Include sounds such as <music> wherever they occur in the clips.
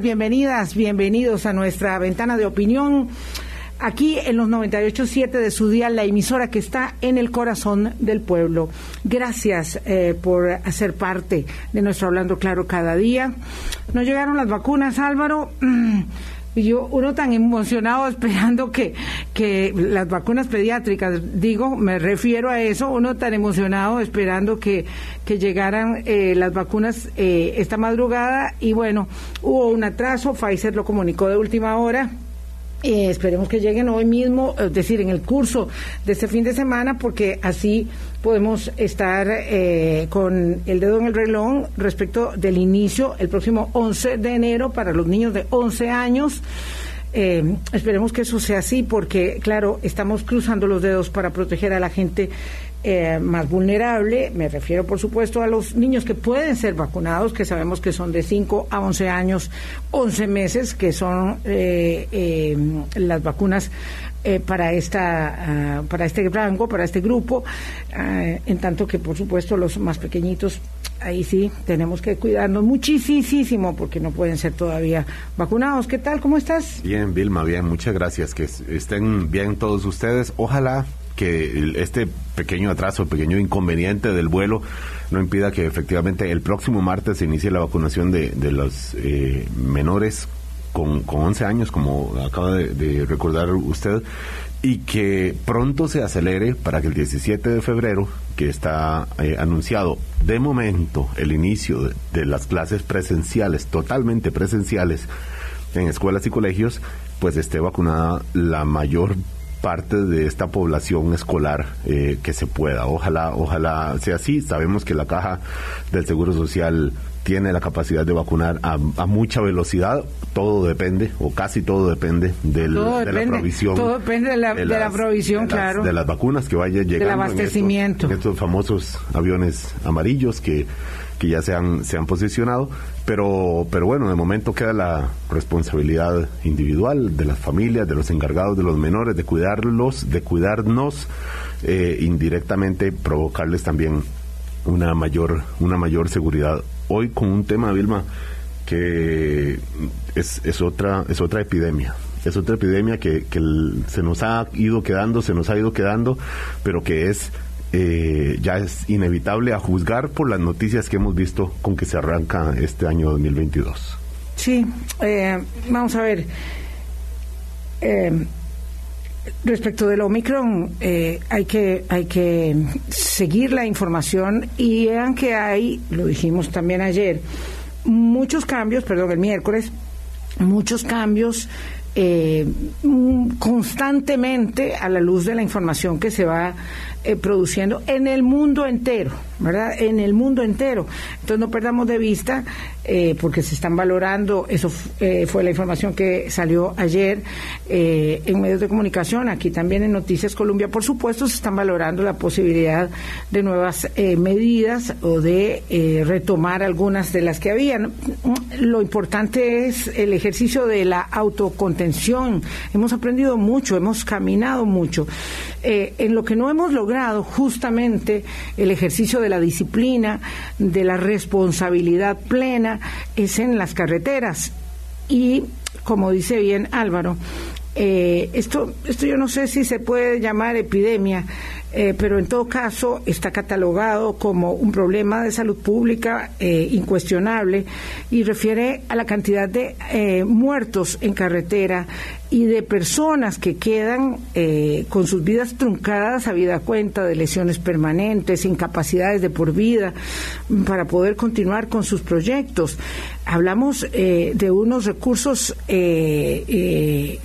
Bienvenidas, bienvenidos a nuestra ventana de opinión. Aquí en los 98.7 de su día, la emisora que está en el corazón del pueblo. Gracias eh, por hacer parte de nuestro Hablando Claro cada día. Nos llegaron las vacunas, Álvaro. <clears throat> Y yo, uno tan emocionado esperando que, que las vacunas pediátricas, digo, me refiero a eso, uno tan emocionado esperando que, que llegaran eh, las vacunas eh, esta madrugada. Y bueno, hubo un atraso, Pfizer lo comunicó de última hora. Eh, esperemos que lleguen hoy mismo, es decir, en el curso de este fin de semana, porque así podemos estar eh, con el dedo en el reloj respecto del inicio el próximo 11 de enero para los niños de 11 años. Eh, esperemos que eso sea así porque, claro, estamos cruzando los dedos para proteger a la gente eh, más vulnerable, me refiero por supuesto a los niños que pueden ser vacunados, que sabemos que son de 5 a 11 años, 11 meses, que son eh, eh, las vacunas para esta ah, para este rango, para este grupo, ah, en tanto que por supuesto los más pequeñitos ahí sí tenemos que cuidarnos muchísimo porque no pueden ser todavía vacunados. ¿Qué tal? ¿Cómo estás? Bien, Vilma, bien, muchas gracias. Que estén bien todos ustedes. Ojalá que este pequeño atraso, pequeño inconveniente del vuelo no impida que efectivamente el próximo martes se inicie la vacunación de, de los eh, menores con, con 11 años, como acaba de, recordar usted, y que pronto se acelere para que el 17 de febrero, que está eh, anunciado de momento el inicio de, de las clases presenciales, totalmente presenciales, en escuelas y colegios, pues esté vacunada la mayor parte de esta población escolar eh, que se pueda. Ojalá, ojalá sea así. Sabemos que la caja del Seguro Social tiene la capacidad de vacunar a, mucha velocidad. Todo depende, o casi todo depende del, de la provisión. Todo depende de la, de la provisión, claro. de las vacunas que vaya llegando. Del abastecimiento. En estos, famosos aviones amarillos que, que ya se han, se han posicionado. Pero, pero bueno, de momento queda la responsabilidad individual de las familias, de los encargados de los menores, de cuidarlos, de cuidarnos, eh, indirectamente provocarles también una mayor, una mayor seguridad. Hoy con un tema, Vilma, que es, es otra, es otra epidemia es otra epidemia que, que se nos ha ido quedando, se nos ha ido quedando, pero que es eh, ya es inevitable a juzgar por las noticias que hemos visto con que se arranca este año 2022. Sí, eh, vamos a ver. Eh, respecto del Omicron, hay que hay que seguir la información y vean que hay, lo dijimos también ayer, muchos cambios, perdón, el miércoles, muchos cambios constantemente a la luz de la información que se va eh, produciendo en el mundo entero, ¿verdad? En el mundo entero. Entonces no perdamos de vista, eh, porque se están valorando, eso eh, fue la información que salió ayer en medios de comunicación, aquí también en Noticias Colombia, por supuesto, se están valorando la posibilidad de nuevas medidas o de retomar algunas de las que habían. Lo importante es el ejercicio de la autocontención. Hemos aprendido mucho, hemos caminado mucho. en lo que no hemos logrado justamente el ejercicio de la disciplina, de la responsabilidad plena, es en las carreteras. Y, como dice bien Álvaro, eh, esto, esto yo no sé si se puede llamar epidemia, eh, pero en todo caso está catalogado como un problema de salud pública eh, incuestionable y refiere a la cantidad de eh, muertos en carretera y de personas que quedan con sus vidas truncadas a vida cuenta de lesiones permanentes, incapacidades de por vida para poder continuar con sus proyectos. Hablamos de unos recursos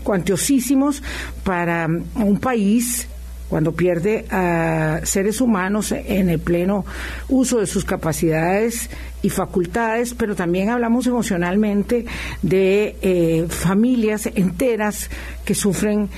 cuantiosísimos para un país cuando pierde a seres humanos en el pleno uso de sus capacidades y facultades, pero también hablamos emocionalmente de eh, familias enteras que sufren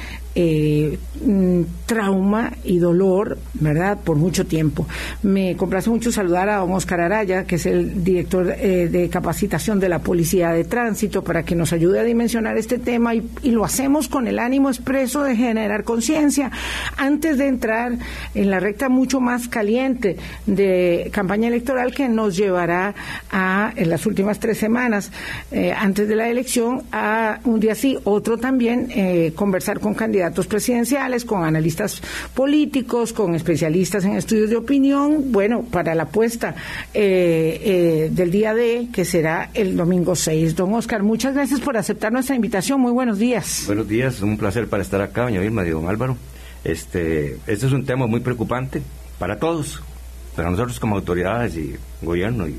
eh, mm, trauma y dolor, ¿verdad?, por mucho tiempo. Me complace mucho saludar a don Oscar Araya, que es el director eh, de capacitación de la Policía de Tránsito, para que nos ayude a dimensionar este tema y, lo hacemos con el ánimo expreso de generar conciencia antes de entrar en la recta mucho más caliente de campaña electoral que nos llevará a, en las últimas tres semanas eh, antes de la elección, a un día sí, otro también, conversar con candidatos presidenciales, con analistas políticos, con especialistas en estudios de opinión, bueno, para la apuesta eh, del día de, que será el domingo 6. Don Oscar, muchas gracias por aceptar nuestra invitación. Muy buenos días. Buenos días, un placer para estar acá, doña Vilma y don Álvaro. Este, este es un tema muy preocupante para todos, para nosotros como autoridades y gobierno y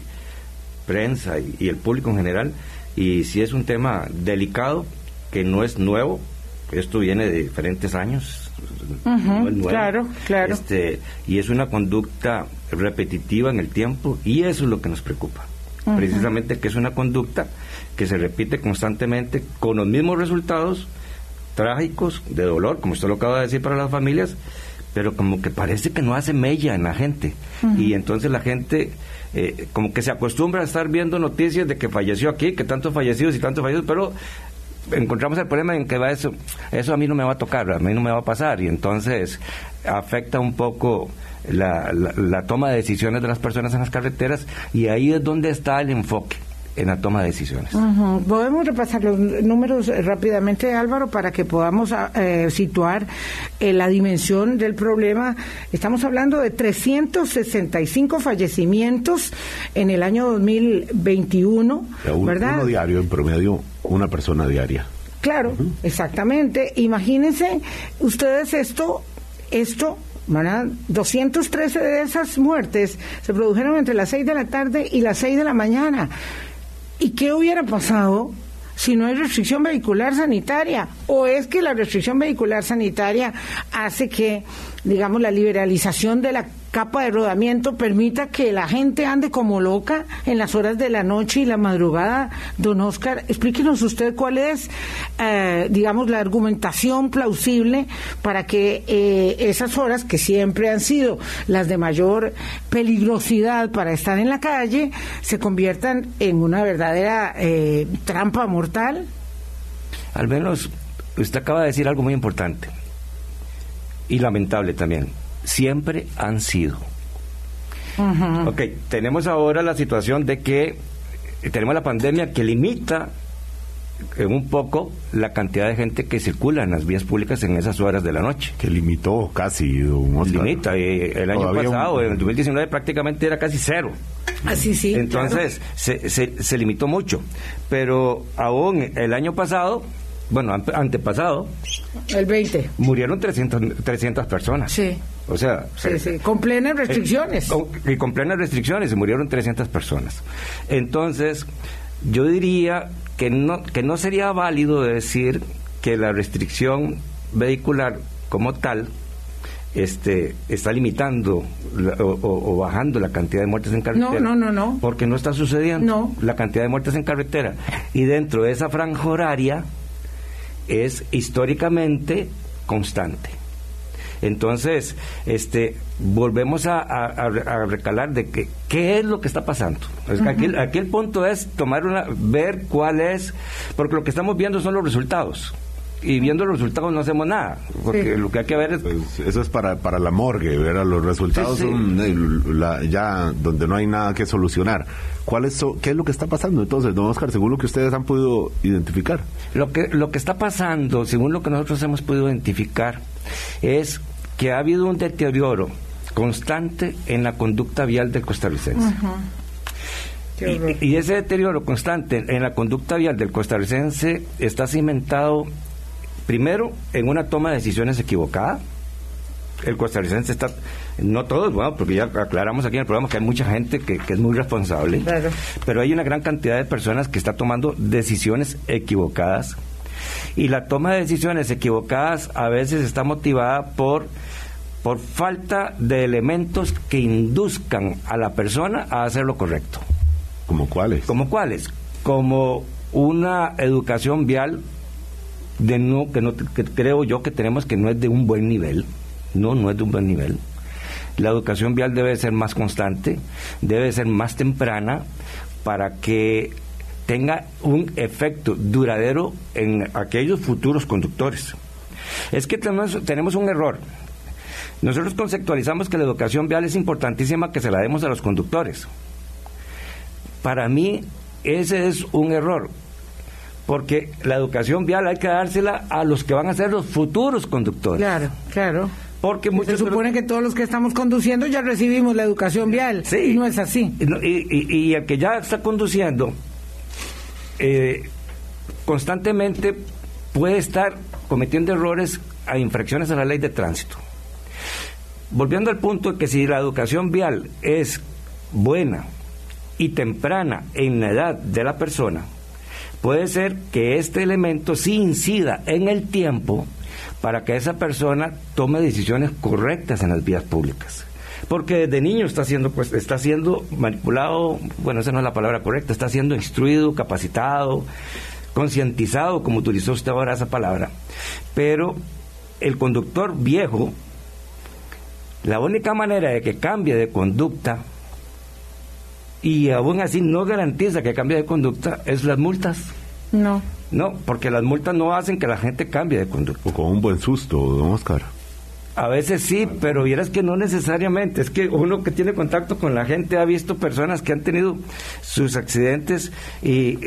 prensa y, el público en general. Y si es un tema delicado, que no es nuevo, esto viene de diferentes años. Claro, claro. Este, y es una conducta repetitiva en el tiempo y eso es lo que nos preocupa. Precisamente que es una conducta que se repite constantemente con los mismos resultados trágicos, de dolor, como usted lo acaba de decir para las familias, pero como que parece que no hace mella en la gente. Y entonces la gente eh, como que se acostumbra a estar viendo noticias de que falleció aquí, que tantos fallecidos y tantos fallecidos, pero encontramos el problema en que va eso, eso a mí no me va a tocar, a mí no me va a pasar, y entonces afecta un poco la, la toma de decisiones de las personas en las carreteras, y ahí es donde está el enfoque en la toma de decisiones. Podemos repasar los números eh, rápidamente, Álvaro, para que podamos ah, eh, situar eh, la dimensión del problema. Estamos hablando de 365 fallecimientos en el año 2021, ¿verdad? Uno diario, en promedio, una persona diaria. Claro, exactamente. Imagínense ustedes esto, esto 213 de esas muertes se produjeron entre las 6 de la tarde y las 6 de la mañana. ¿Y qué hubiera pasado si no hay restricción vehicular sanitaria? ¿O es que la restricción vehicular sanitaria hace que, digamos, la liberalización de la capa de rodamiento permita que la gente ande como loca en las horas de la noche y la madrugada. Don Oscar, explíquenos usted cuál es, eh, digamos, la argumentación plausible para que eh, esas horas, que siempre han sido las de mayor peligrosidad para estar en la calle, se conviertan en una verdadera eh, trampa mortal. Al menos usted acaba de decir algo muy importante y lamentable también siempre han sido. Ok, tenemos ahora la situación de que tenemos la pandemia que limita en un poco la cantidad de gente que circula en las vías públicas en esas horas de la noche. Que limitó casi, Limita, eh, el año pasado, en el 2019 prácticamente era casi cero. Así sí. Entonces, se, se, se, limitó mucho. Pero aún el año pasado bueno, antepasado. El 20. Murieron 300, 300 personas. Sí. O sea. Sí, sí. Con plenas restricciones. y con plenas restricciones, se murieron 300 personas. Entonces, yo diría que no, que no sería válido decir que la restricción vehicular como tal este, está limitando o, bajando la cantidad de muertes en carretera. No, no, no, no. Porque no está sucediendo no. la cantidad de muertes en carretera. Y dentro de esa franja horaria es históricamente constante. Entonces, este, volvemos a, recalar de que qué es lo que está pasando. aquí, el punto es tomar una, ver cuál es, porque lo que estamos viendo son los resultados y viendo los resultados no hacemos nada, porque lo que hay que ver es... Pues eso es para, para la morgue, ver los resultados son eh, ya donde no hay nada que solucionar. ¿Cuál es, ¿Qué es lo que está pasando entonces, don Oscar, según lo que ustedes han podido identificar? Lo que, lo que está pasando, según lo que nosotros hemos podido identificar, es que ha habido un deterioro constante en la conducta vial del costarricense. Y, y, ese deterioro constante en la conducta vial del costarricense está cimentado primero en una toma de decisiones equivocada. El costarricense está, no todos, bueno, porque ya aclaramos aquí en el programa que hay mucha gente que, es muy responsable, pero hay una gran cantidad de personas que está tomando decisiones equivocadas y la toma de decisiones equivocadas a veces está motivada por por falta de elementos que induzcan a la persona a hacer lo correcto. ¿Como cuáles? Como cuáles? Como una educación vial de no que no que creo yo que tenemos que no es de un buen nivel. No, no es de un buen nivel. La educación vial debe ser más constante, debe ser más temprana para que tenga un efecto duradero en aquellos futuros conductores. Es que tenemos, tenemos un error. Nosotros conceptualizamos que la educación vial es importantísima que se la demos a los conductores. Para mí, ese es un error, porque la educación vial hay que dársela a los que van a ser los futuros conductores. Claro, claro. Porque se supone que todos los que estamos conduciendo ya recibimos la educación vial. Sí. Y no es así. Y, y, el que ya está conduciendo eh, constantemente puede estar cometiendo errores a infracciones a la ley de tránsito. Volviendo al punto de que si la educación vial es buena y temprana en la edad de la persona, puede ser que este elemento sí incida en el tiempo para que esa persona tome decisiones correctas en las vías públicas. Porque desde niño está siendo, pues, está siendo manipulado, bueno, esa no es la palabra correcta, está siendo instruido, capacitado, concientizado, como utilizó usted ahora esa palabra. Pero el conductor viejo, la única manera de que cambie de conducta y aún así no garantiza que cambie de conducta es las multas. No. No, porque las multas no hacen que la gente cambie de conducta. O con un buen susto, don Oscar. A veces sí, pero vieras que no necesariamente. Es que uno que tiene contacto con la gente ha visto personas que han tenido sus accidentes y,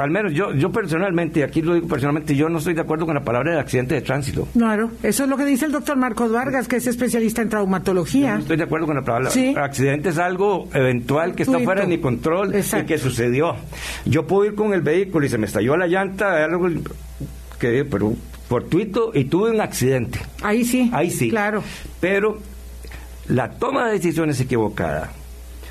al menos yo yo personalmente, y aquí lo digo personalmente, yo no estoy de acuerdo con la palabra de accidente de tránsito. Claro, eso es lo que dice el doctor Marcos Vargas, que es especialista en traumatología. no estoy de acuerdo con la palabra. Accidente es algo eventual que está fuera de mi control y que sucedió. Yo puedo ir con el vehículo y se me estalló la llanta, algo que, pero fortuito y tuve un accidente. Ahí sí. Ahí sí. Claro. Pero la toma de decisiones equivocada,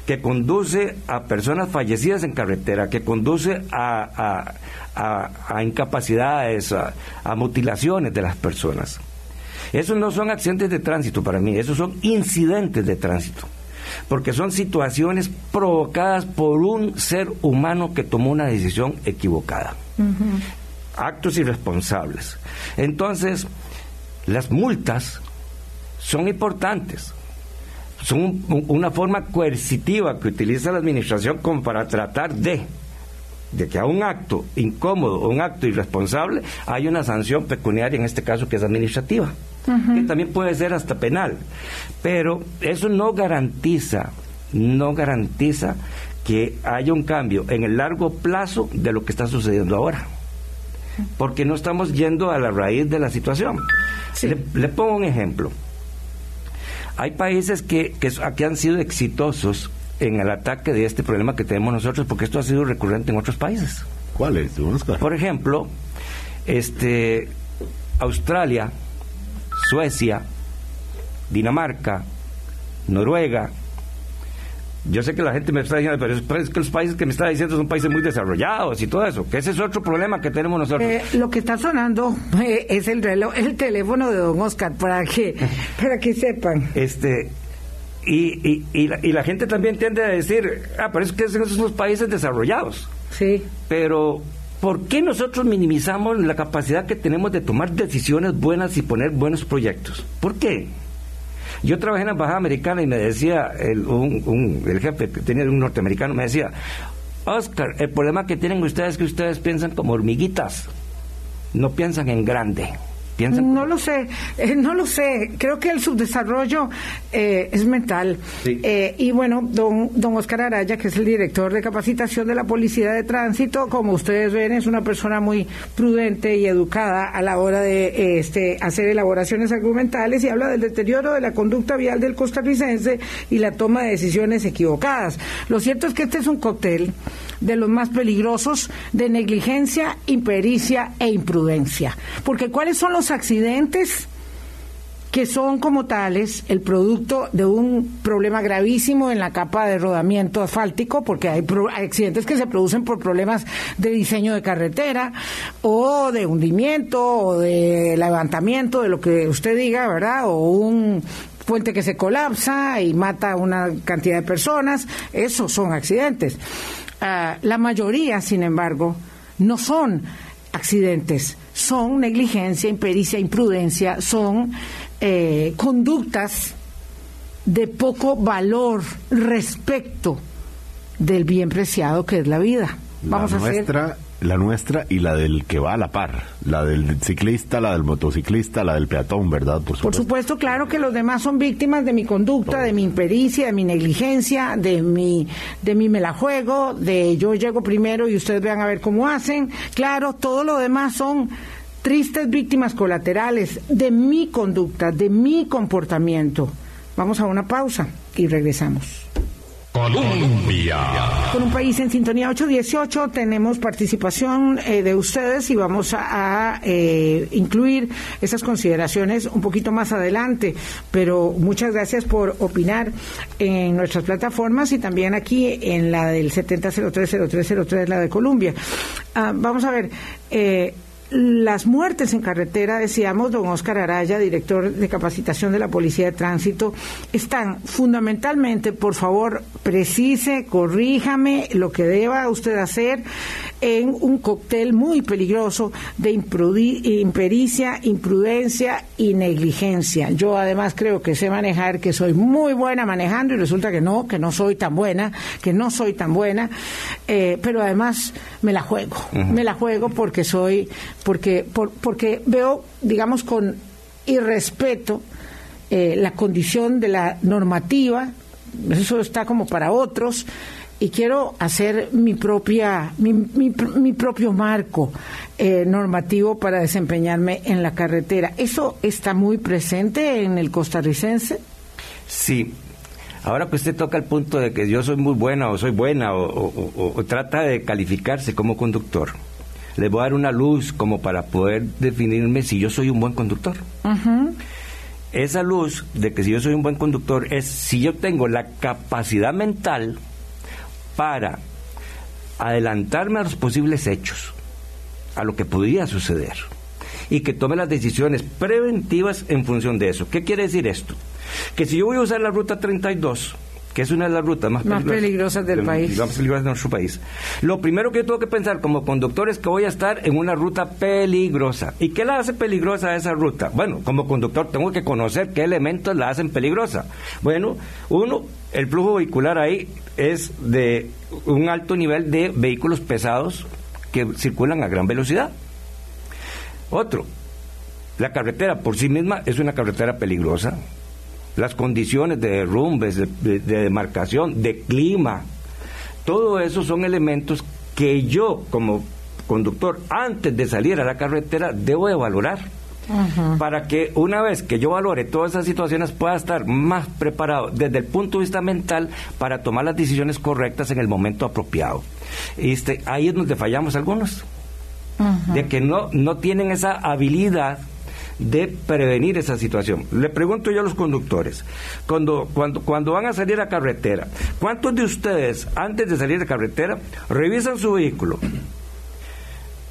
que conduce a personas fallecidas en carretera, que conduce a, a, incapacidades, a, mutilaciones de las personas. Esos no son accidentes de tránsito para mí, esos son incidentes de tránsito, porque son situaciones provocadas por un ser humano que tomó una decisión equivocada actos irresponsables. Entonces, las multas son importantes. Son una forma coercitiva que utiliza la administración como para tratar de, de que a un acto incómodo o un acto irresponsable hay una sanción pecuniaria, en este caso que es administrativa, que también puede ser hasta penal. Pero eso no garantiza, no garantiza que haya un cambio en el largo plazo de lo que está sucediendo ahora porque no estamos yendo a la raíz de la situación. Le, pongo un ejemplo. Hay países que, que, han sido exitosos en el ataque de este problema que tenemos nosotros, porque esto ha sido recurrente en otros países. ¿Cuáles? Por ejemplo, este, Australia, Suecia, Dinamarca, Noruega, yo sé que la gente me está diciendo, pero es que los países que me está diciendo son países muy desarrollados y todo eso, que ese es otro problema que tenemos nosotros. Eh, lo que está sonando <laughs> eh, es el reloj, el teléfono de don Oscar, para que, <laughs> para que sepan. Este, y, y, la, y la gente también tiende a decir, ah, pero es que esos son los países desarrollados. Sí. Pero, ¿por qué nosotros minimizamos la capacidad que tenemos de tomar decisiones buenas y poner buenos proyectos? ¿Por qué? Yo trabajé en la embajada americana y me decía el, jefe que tenía un norteamericano, me decía, Oscar, el problema que tienen ustedes es que ustedes piensan como hormiguitas, no piensan en grande. No lo sé, eh, no lo sé. Creo que el subdesarrollo eh, es mental. Eh, y bueno, don, don Oscar Araya, que es el director de capacitación de la Policía de Tránsito, como ustedes ven, es una persona muy prudente y educada a la hora de este, hacer elaboraciones argumentales y habla del deterioro de la conducta vial del costarricense y la toma de decisiones equivocadas. Lo cierto es que este es un cóctel de los más peligrosos de negligencia, impericia e imprudencia. Porque ¿cuáles son los accidentes? que son como tales el producto de un problema gravísimo en la capa de rodamiento asfáltico, porque hay, accidentes que se producen por problemas de diseño de carretera o de hundimiento o de levantamiento, de lo que usted diga, ¿verdad? O un puente que se colapsa y mata a una cantidad de personas, esos son accidentes. Ah, la mayoría, sin embargo, no son accidentes son negligencia, impericia, imprudencia, son eh, conductas de poco valor respecto del bien preciado que es la vida. Vamos a nuestra, la nuestra y la del que va a la par, la del ciclista, la del motociclista, la del peatón, ¿verdad? Por supuesto. Por supuesto, claro que los demás son víctimas de mi conducta, de mi impericia, de mi negligencia, de mi de mi me la juego, de yo llego primero y ustedes vean a ver cómo hacen. Claro, todo lo demás son tristes víctimas colaterales de mi conducta, de mi comportamiento. Vamos a una pausa y regresamos. Colombia. Con un país en sintonía 818 tenemos participación eh, de ustedes y vamos a, eh, incluir esas consideraciones un poquito más adelante. Pero muchas gracias por opinar en nuestras plataformas y también aquí en la del 70030303, la de Colombia. Ah, vamos a ver. Eh, las muertes en carretera, decíamos, don Oscar Araya, director de capacitación de la Policía de Tránsito, están fundamentalmente, por favor, precise, corríjame lo que deba usted hacer en un cóctel muy peligroso de impericia, imprudencia y negligencia. Yo además creo que sé manejar, que soy muy buena manejando y resulta que no, que no soy tan buena, que no soy tan buena, eh, pero además me la juego, me la juego porque soy porque, porque veo, digamos, con irrespeto eh, la condición de la normativa, eso está como para otros, y quiero hacer mi propia mi, mi, propio marco eh, normativo para desempeñarme en la carretera. ¿Eso está muy presente en el costarricense? Sí. Ahora que usted toca el punto de que yo soy muy buena o soy buena o trata de calificarse como conductor, les voy a dar una luz como para poder definirme si yo soy un buen conductor. Esa luz de que si yo soy un buen conductor es si yo tengo la capacidad mental para adelantarme a los posibles hechos, a lo que podría suceder, y que tome las decisiones preventivas en función de eso. ¿Qué quiere decir esto? Que si yo voy a usar la ruta 32, que es una de las rutas más, peligrosas, del país. Más peligrosas de nuestro país. Lo primero que yo tengo que pensar como conductor es que voy a estar en una ruta peligrosa. ¿Y qué la hace peligrosa esa ruta? Bueno, como conductor tengo que conocer qué elementos la hacen peligrosa. Bueno, uno, el flujo vehicular ahí es de un alto nivel de vehículos pesados que circulan a gran velocidad. Otro, la carretera por sí misma es una carretera peligrosa las condiciones de derrumbes, de, demarcación, de clima. Todo eso son elementos que yo como conductor, antes de salir a la carretera, debo de valorar. Para que una vez que yo valore todas esas situaciones pueda estar más preparado desde el punto de vista mental para tomar las decisiones correctas en el momento apropiado. Este, ahí es donde fallamos algunos. De que no, no tienen esa habilidad de prevenir esa situación. Le pregunto yo a los conductores, cuando, cuando, cuando van a salir a carretera, ¿cuántos de ustedes antes de salir a carretera revisan su vehículo?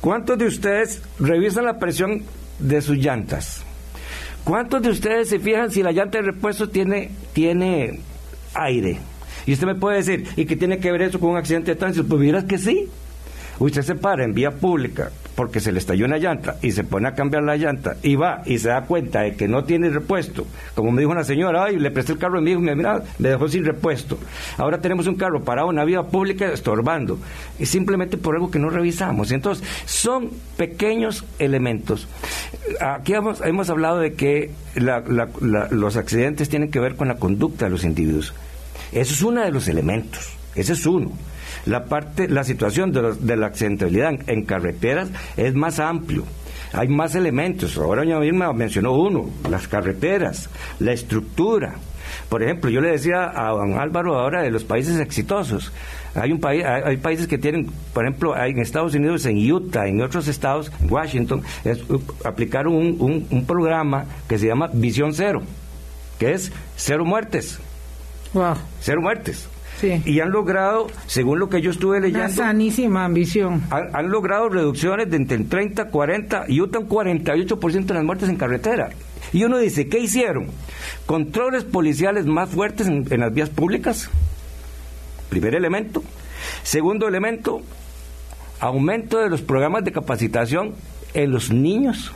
¿Cuántos de ustedes revisan la presión de sus llantas? ¿Cuántos de ustedes se fijan si la llanta de repuesto tiene, tiene aire? Y usted me puede decir, ¿y qué tiene que ver eso con un accidente de tránsito? Pues miras que sí. Usted se para en vía pública porque se le estalló una llanta y se pone a cambiar la llanta y va y se da cuenta de que no tiene repuesto, como me dijo una señora, ay, le presté el carro a mi hijo y me, mira, me dejó sin repuesto. Ahora tenemos un carro parado en una vía pública estorbando y simplemente por algo que no revisamos. Entonces, son pequeños elementos. Aquí hemos, hemos hablado de que los accidentes tienen que ver con la conducta de los individuos. Eso es uno de los elementos, ese es uno la parte, la situación de, la accidentalidad en, carreteras es más amplio. Hay más elementos. Ahora doña misma mencionó uno, las carreteras, la estructura. Por ejemplo, yo le decía a don Álvaro ahora de los países exitosos. Hay un país, hay, países que tienen, por ejemplo, en Estados Unidos, en Utah, en otros estados, en Washington, aplicaron un, un, programa que se llama Visión Cero, que es cero muertes. Wow. Cero muertes. Y han logrado, según lo que yo estuve leyendo... Una sanísima ambición. Han, logrado reducciones de entre el 30, 40 y un 48% de las muertes en carretera. Y uno dice, ¿qué hicieron? Controles policiales más fuertes en, en las vías públicas. Primer elemento. Segundo elemento, aumento de los programas de capacitación en los niños.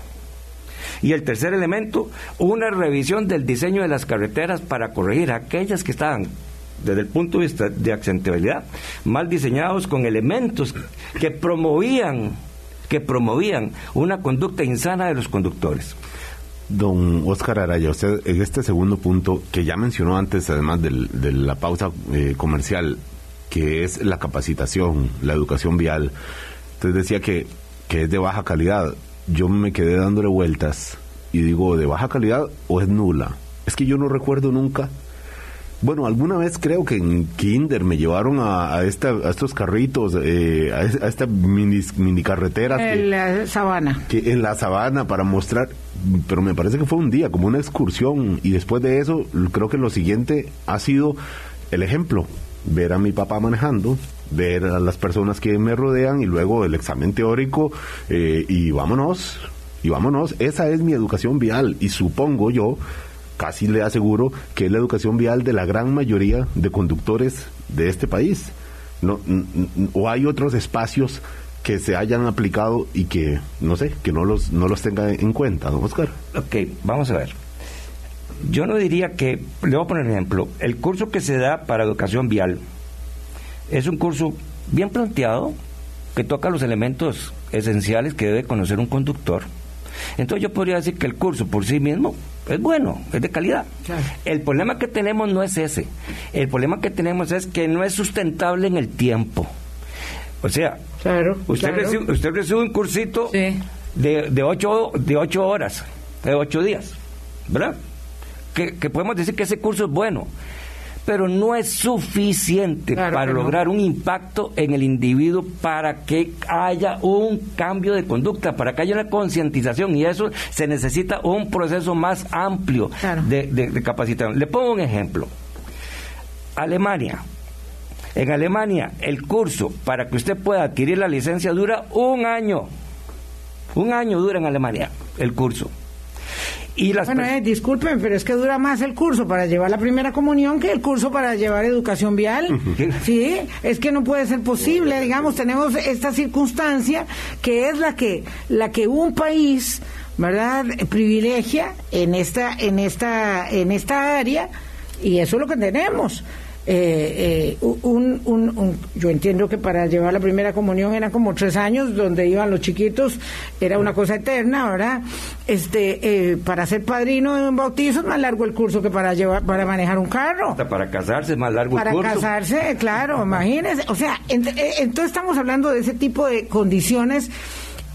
Y el tercer elemento, una revisión del diseño de las carreteras para corregir aquellas que estaban desde el punto de vista de accidentabilidad, mal diseñados con elementos que promovían que promovían una conducta insana de los conductores. Don Oscar Araya, usted en este segundo punto que ya mencionó antes, además de la pausa eh, comercial, que es la capacitación, la educación vial, usted decía que, que es de baja calidad. Yo me quedé dándole vueltas y digo, ¿de baja calidad o es nula? Es que yo no recuerdo nunca bueno, alguna vez creo que en Kinder me llevaron a, esta, a estos carritos, eh, a, esta mini, mini carretera. En la sabana. Que, en la sabana para mostrar, pero me parece que fue un día, como una excursión. Y después de eso, creo que lo siguiente ha sido el ejemplo. Ver a mi papá manejando, ver a las personas que me rodean y luego el examen teórico eh, y vámonos, y vámonos. Esa es mi educación vial y supongo yo casi le aseguro que es la educación vial de la gran mayoría de conductores de este país. No, o hay otros espacios que se hayan aplicado y que, no sé, que no los, no los tenga en cuenta, don Oscar. Ok, vamos a ver. Yo no diría que, le voy a poner un ejemplo, el curso que se da para educación vial es un curso bien planteado, que toca los elementos esenciales que debe conocer un conductor. Entonces yo podría decir que el curso por sí mismo es bueno, es de calidad. El problema que tenemos no es ese. El problema que tenemos es que no es sustentable en el tiempo. O sea, usted, Recibe, usted recibe un cursito de, de, ocho, de ocho horas, de ocho días, ¿verdad? que podemos decir que ese curso es bueno pero no es suficiente para lograr un impacto en el individuo para que haya un cambio de conducta, para que haya una concientización y eso se necesita un proceso más amplio de, de capacitación. Le pongo un ejemplo. Alemania. En Alemania el curso para que usted pueda adquirir la licencia dura un año. Un año dura en Alemania el curso bueno, eh, disculpen, pero es que dura más el curso para llevar la primera comunión que el curso para llevar educación vial. sí, <laughs> es que no puede ser posible, digamos, tenemos esta circunstancia que es la que la que un país, ¿verdad?, privilegia en esta en esta en esta área y eso es lo que tenemos. Eh, eh, un, un, yo entiendo que para llevar la primera comunión eran como tres años, donde iban los chiquitos, era una cosa eterna, ¿verdad? Este, eh, para ser padrino de un bautizo es más largo el curso que para llevar, para manejar un carro. para casarse es más largo el curso. Para casarse, claro, imagínense. O sea, entonces estamos hablando de ese tipo de condiciones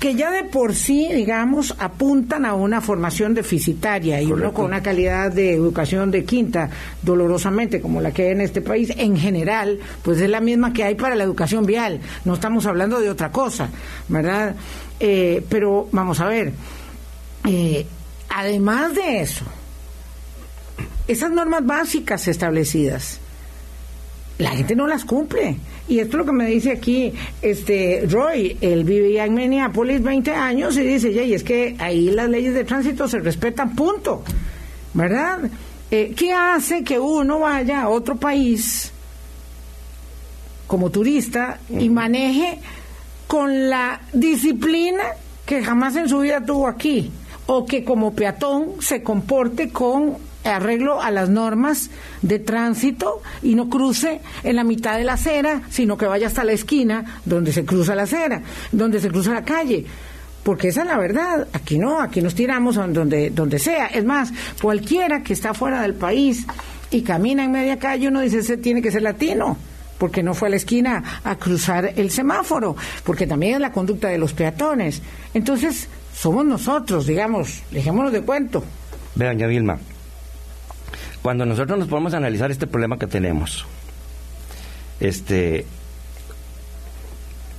que ya de por sí, digamos, apuntan a una formación deficitaria y uno con una calidad de educación de quinta, dolorosamente, como la que hay en este país, en general, pues es la misma que hay para la educación vial. No estamos hablando de otra cosa, ¿verdad? Eh, pero vamos a ver, eh, además de eso, esas normas básicas establecidas, la gente no las cumple. Y esto es lo que me dice aquí este Roy, él vivía en Minneapolis 20 años y dice, y es que ahí las leyes de tránsito se respetan, punto. ¿Verdad? Eh, ¿Qué hace que uno vaya a otro país como turista y maneje con la disciplina que jamás en su vida tuvo aquí? O que como peatón se comporte con arreglo a las normas de tránsito y no cruce en la mitad de la acera, sino que vaya hasta la esquina donde se cruza la acera, donde se cruza la calle. Porque esa es la verdad. Aquí no, aquí nos tiramos donde, donde sea. Es más, cualquiera que está fuera del país y camina en media calle, uno dice, ese tiene que ser latino porque no fue a la esquina a cruzar el semáforo, porque también es la conducta de los peatones. Entonces, somos nosotros, digamos, dejémonos de cuento. Vean, ya Vilma, cuando nosotros nos podemos analizar este problema que tenemos, este,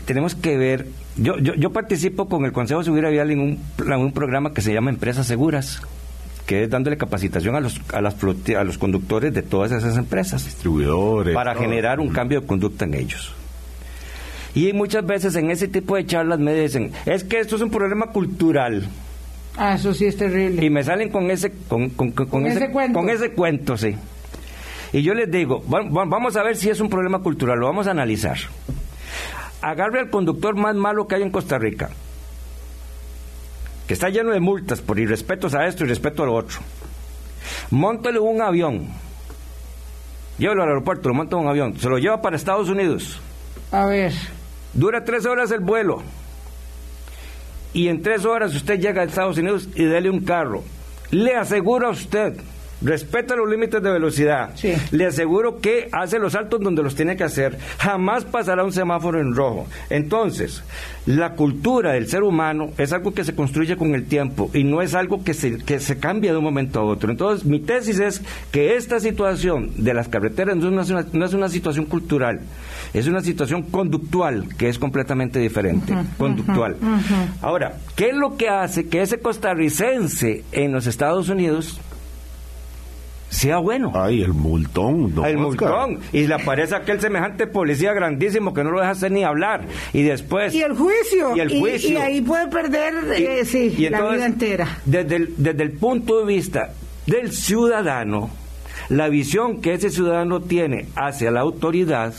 tenemos que ver, yo, yo, yo participo con el Consejo de Seguridad Vial en un, en un programa que se llama Empresas Seguras, que es dándole capacitación a los, a, las, a los conductores de todas esas empresas. Distribuidores. Para generar un cambio de conducta en ellos. Y muchas veces en ese tipo de charlas me dicen, es que esto es un problema cultural. Ah, eso sí es terrible. Y me salen con ese, con, ese, cuento. Con ese cuento, sí. Y yo les digo, vamos a ver si es un problema cultural, lo vamos a analizar. Agarre al conductor más malo que hay en Costa Rica. que está lleno de multas por irrespetos a esto y respeto a lo otro, montale un avión, llévalo al aeropuerto, lo monta en un avión, se lo lleva para Estados Unidos. A ver. Dura tres horas el vuelo. Y en tres horas usted llega a Estados Unidos y dele un carro. Le aseguro a usted respeta los límites de velocidad. Sí. Le aseguro que hace los saltos donde los tiene que hacer. Jamás pasará un semáforo en rojo. Entonces, la cultura del ser humano es algo que se construye con el tiempo y no es algo que se, que se cambia de un momento a otro. Entonces, mi tesis es que esta situación de las carreteras no es una, no es una situación cultural, es una situación conductual que es completamente diferente. conductual. Ahora, ¿qué es lo que hace que ese costarricense en los Estados Unidos sea bueno. Ay, el multón. don el Oscar. multón. Y le aparece aquel semejante policía grandísimo que no lo deja hacer ni hablar. Y después. Y el juicio. Y el juicio. Y, ahí puede perder, eh, sí, y la vida entera. Desde el, desde el punto de vista del ciudadano, la visión que ese ciudadano tiene hacia la autoridad,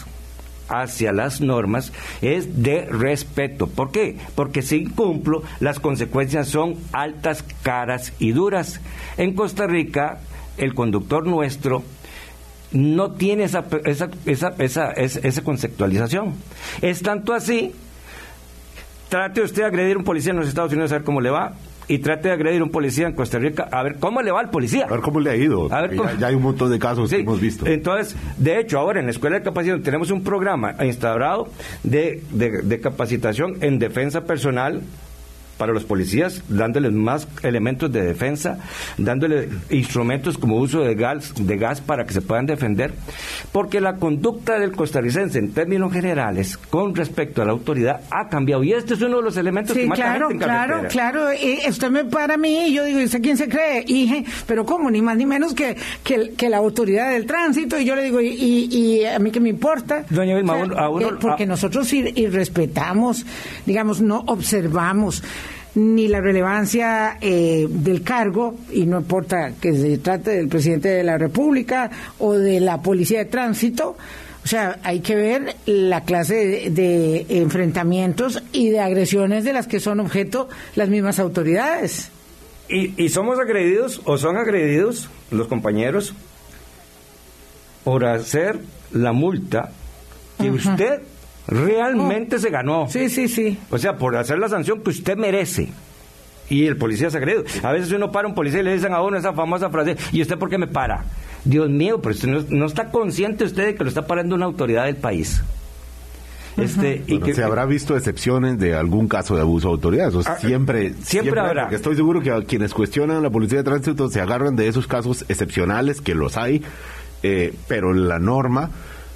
hacia las normas, es de respeto. ¿Por qué? Porque si incumplo, las consecuencias son altas, caras y duras. En Costa Rica, el conductor nuestro no tiene esa, esa, esa, esa, conceptualización. Es tanto así, trate usted de agredir a un policía en los Estados Unidos a ver cómo le va, y trate de agredir a un policía en Costa Rica a ver cómo le va al policía. A ver cómo le ha ido. A ver Ya- hay un montón de casos Sí, que hemos visto. Entonces, de hecho, ahora en la Escuela de Capacitación tenemos un programa instaurado de, de- de capacitación en defensa personal para los policías, dándoles más elementos de defensa, dándoles instrumentos como uso de gas, de gas para que se puedan defender, porque la conducta del costarricense en términos generales con respecto a la autoridad ha cambiado y este es uno de los elementos que mata claro, gente en claro, claro. Eh, usted me para a mí y yo digo, ¿y usted quién se cree? Y dije, pero ¿cómo? Ni más ni menos que, que, la autoridad del tránsito. Y yo le digo, ¿y, y, y a mí qué me importa? Doña Vilma, a uno- a uno- eh, porque a- nosotros ir, y respetamos, digamos, no observamos ni la relevancia eh, del cargo, y no importa que se trate del presidente de la República o de la policía de tránsito, o sea, hay que ver la clase de, de enfrentamientos y de agresiones de las que son objeto las mismas autoridades. Y, y somos agredidos o son agredidos los compañeros por hacer la multa que usted realmente se ganó. Sí, sí, sí. O sea, por hacer la sanción que usted merece. Y el policía es agredido. A veces uno para a un policía y le dicen a uno esa famosa frase, ¿y usted por qué me para? Dios mío, pero usted no, no está consciente usted de que lo está parando una autoridad del país. Este, y Bueno, que, se habrá visto excepciones de algún caso de abuso de autoridad. Eso Ah, siempre, siempre habrá. porque Estoy seguro que a quienes cuestionan a la policía de tránsito se agarran de esos casos excepcionales que los hay, eh, pero la norma,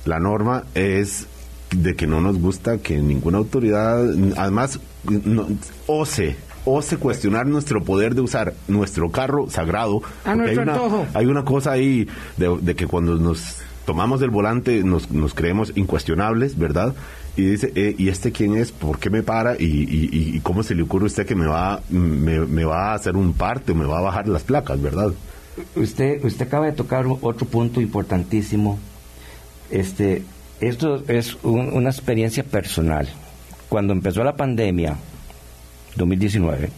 la norma es de que no nos gusta que ninguna autoridad, además, no, ose ose cuestionar nuestro poder de usar nuestro carro sagrado. A porque nuestro hay una, hay una cosa ahí de, de que cuando nos tomamos del volante nos, nos creemos incuestionables, ¿verdad? Y dice, eh, ¿y este quién es? ¿Por qué me para? ¿Y, y, y- y cómo se le ocurre a usted que me va, me, me va a hacer un parte o me va a bajar las placas, ¿verdad? Usted, usted acaba de tocar otro punto importantísimo. Este, esto es un- una experiencia personal. Cuando empezó la pandemia, 2019,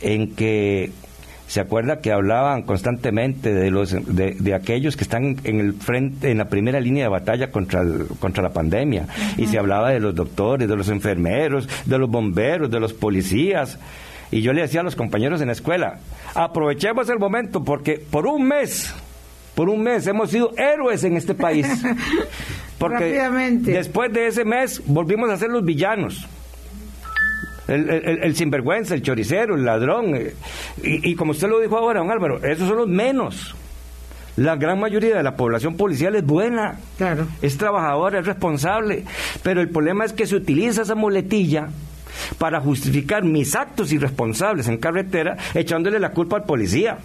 en que se acuerda que hablaban constantemente de los de, de aquellos que están en el frente en la primera línea de batalla contra el- contra la pandemia. Y se hablaba de los doctores, de los enfermeros, de los bomberos, de los policías. Y yo le decía a los compañeros en la escuela, aprovechemos el momento porque por un mes por un mes hemos sido héroes en este país. <laughs> Porque Rápidamente. después de ese mes volvimos a ser los villanos. El, el- el sinvergüenza, el choricero, el ladrón. eh, Y, y como usted lo dijo ahora, don Álvaro, esos son los menos. La gran mayoría de la población policial es buena, Claro. es trabajadora, es responsable. Pero el problema es que se utiliza esa muletilla para justificar mis actos irresponsables en carretera, echándole la culpa al policía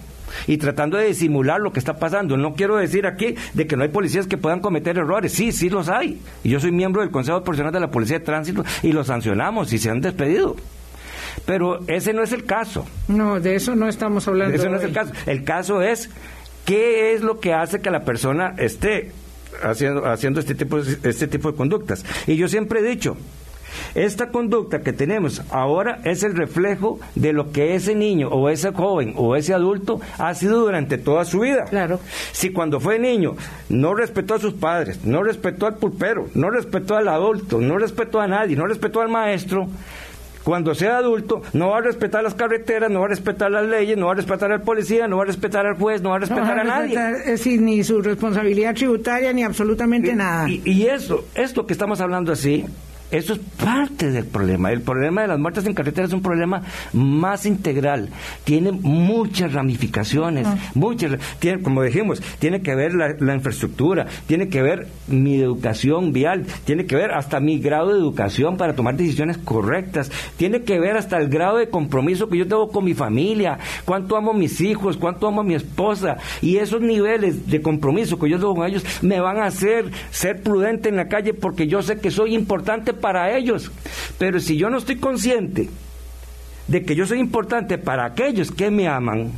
y tratando de disimular lo que está pasando. No quiero decir aquí de que no hay policías que puedan cometer errores. Sí, sí los hay. Y yo soy miembro del Consejo Profesional de la Policía de Tránsito y los sancionamos y se han despedido. Pero ese no es el caso. No, de eso no estamos hablando. Eso no es el caso. El caso es qué es lo que hace que la persona esté haciendo, haciendo este, tipo, este tipo de conductas. Y yo siempre he dicho, Esta conducta que tenemos ahora es el reflejo de lo que ese niño o ese joven o ese adulto ha sido durante toda su vida. Claro. Si cuando fue niño no respetó a sus padres, no respetó al pulpero, no respetó al adulto, no respetó a nadie, no respetó al maestro, cuando sea adulto, no va a respetar las carreteras, no va a respetar las leyes, no va a respetar al policía, no va a respetar al juez, no va a respetar a, nadie. Es decir, ni su responsabilidad tributaria, ni absolutamente nada. Y, y eso, esto que estamos hablando así, eso es parte del problema. El problema de las muertes en carretera es un problema más integral. Tiene muchas ramificaciones, muchas. Tiene, como dijimos, tiene que ver la, la, infraestructura, tiene que ver mi educación vial, tiene que ver hasta mi grado de educación para tomar decisiones correctas, tiene que ver hasta el grado de compromiso que yo tengo con mi familia, cuánto amo a mis hijos, cuánto amo a mi esposa. Y esos niveles de compromiso que yo tengo con ellos me van a hacer ser prudente en la calle porque yo sé que soy importante para ellos. Pero si yo no estoy consciente de que yo soy importante para aquellos que me aman,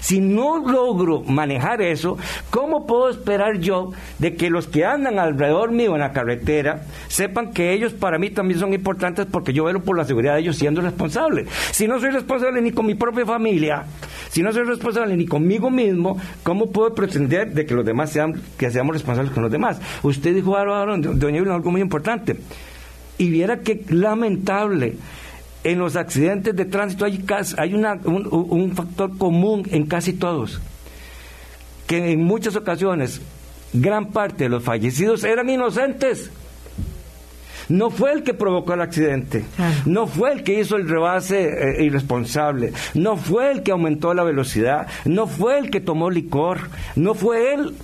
si no logro manejar eso, ¿cómo puedo esperar yo de que los que andan alrededor mío en la carretera sepan que ellos para mí también son importantes porque yo velo por la seguridad de ellos siendo responsable? Si no soy responsable ni con mi propia familia, si no soy responsable ni conmigo mismo, ¿cómo puedo pretender de que los demás sean, que seamos responsables con los demás? Usted dijo, doña Evelyn, algo muy importante. Y viera que lamentable. En los accidentes de tránsito hay, hay una, un, un factor común en casi todos. Que en muchas ocasiones gran parte de los fallecidos eran inocentes. No fue el que provocó el accidente, no fue el que hizo el rebase eh, irresponsable, no fue el que aumentó la velocidad, no fue el que tomó licor, no fue él.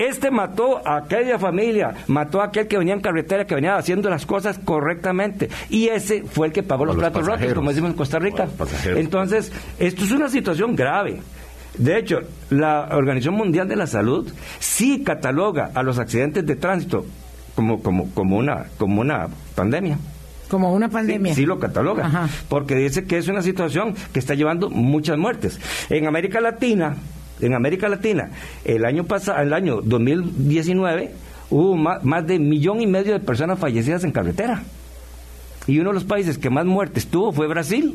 Este mató a aquella familia, mató a aquel que venía en carretera, que venía haciendo las cosas correctamente. Y ese fue el que pagó los, los platos rotos, como decimos en Costa Rica. Entonces, esto es una situación grave. De hecho, la Organización Mundial de la Salud sí cataloga a los accidentes de tránsito como, como, como, una, como una pandemia. Como una Sí, pandemia. Sí, lo cataloga, Ajá. porque dice que es una situación que está llevando muchas muertes. En América Latina, en América Latina, el año pasado, el año 2019, hubo más, de millón y medio de personas fallecidas en carretera. Y uno de los países que más muertes tuvo fue Brasil.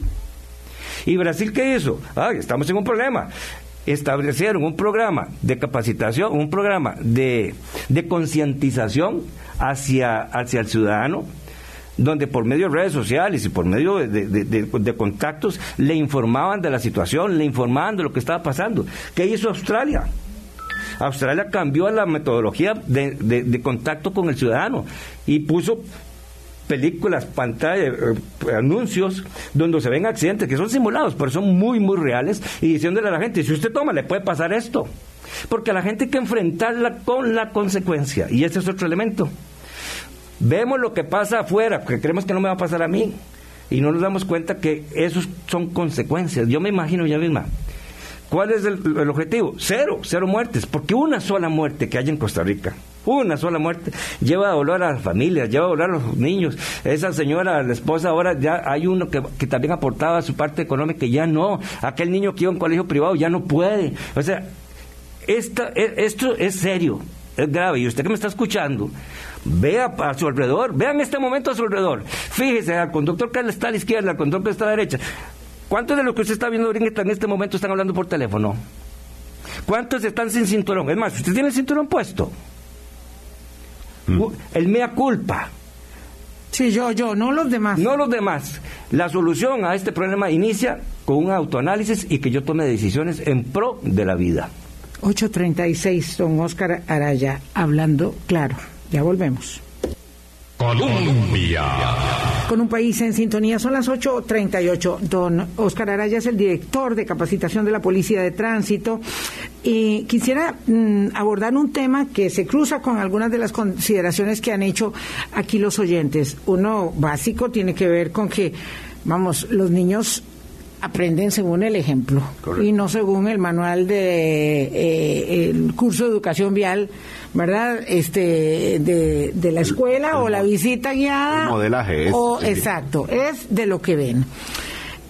¿Y Brasil qué hizo? Ay, estamos en un problema. Establecieron un programa de capacitación, un programa de, de concientización hacia, hacia el ciudadano, donde por medio de redes sociales y por medio de, de- contactos le informaban de la situación, le informaban de lo que estaba pasando. ¿Qué hizo Australia? Australia cambió la metodología de, contacto con el ciudadano y puso películas, pantallas, eh, anuncios donde se ven accidentes que son simulados, pero son muy, muy reales y diciéndole a la gente, si usted toma, le puede pasar esto. Porque a la gente hay que enfrentarla con la consecuencia y ese es otro elemento. Vemos lo que pasa afuera, porque creemos que no me va a pasar a mí. Y no nos damos cuenta que esos son consecuencias. Yo me imagino ya misma. ¿Cuál es el, objetivo? Cero, cero muertes. Porque una sola muerte que hay en Costa Rica, una sola muerte, lleva dolor a las familias, lleva dolor a los niños. Esa señora, la esposa, ahora ya hay uno que, que también aportaba su parte económica y ya no. Aquel niño que iba a un colegio privado ya no puede. O sea, esta, e- esto es serio, es grave. Y usted que me está escuchando, vea a su alrededor, vea en este momento a su alrededor. Fíjese al conductor que está a la izquierda, al conductor que está a la derecha. ¿Cuántos de los que usted está viendo en este momento están hablando por teléfono? ¿Cuántos están sin cinturón? Es más, usted tiene el cinturón puesto. U- El mea culpa. Sí, yo, yo, no los demás. No los demás. La solución a este problema inicia con un autoanálisis y que yo tome decisiones en pro de la vida. 836, don Oscar Araya, hablando claro. Ya volvemos. Colombia. Con un país en sintonía, son las 8.38. Don Oscar Araya es el director de capacitación de la Policía de Tránsito. Y quisiera mm, abordar un tema que se cruza con algunas de las consideraciones que han hecho aquí los oyentes. Uno básico tiene que ver con que, vamos, los niños aprenden según el ejemplo Correcto. y no según el manual de eh, el curso de educación vial, ¿verdad? Este de, de la escuela el o la visita guiada el modelaje es- o sí. exacto, es de lo que ven.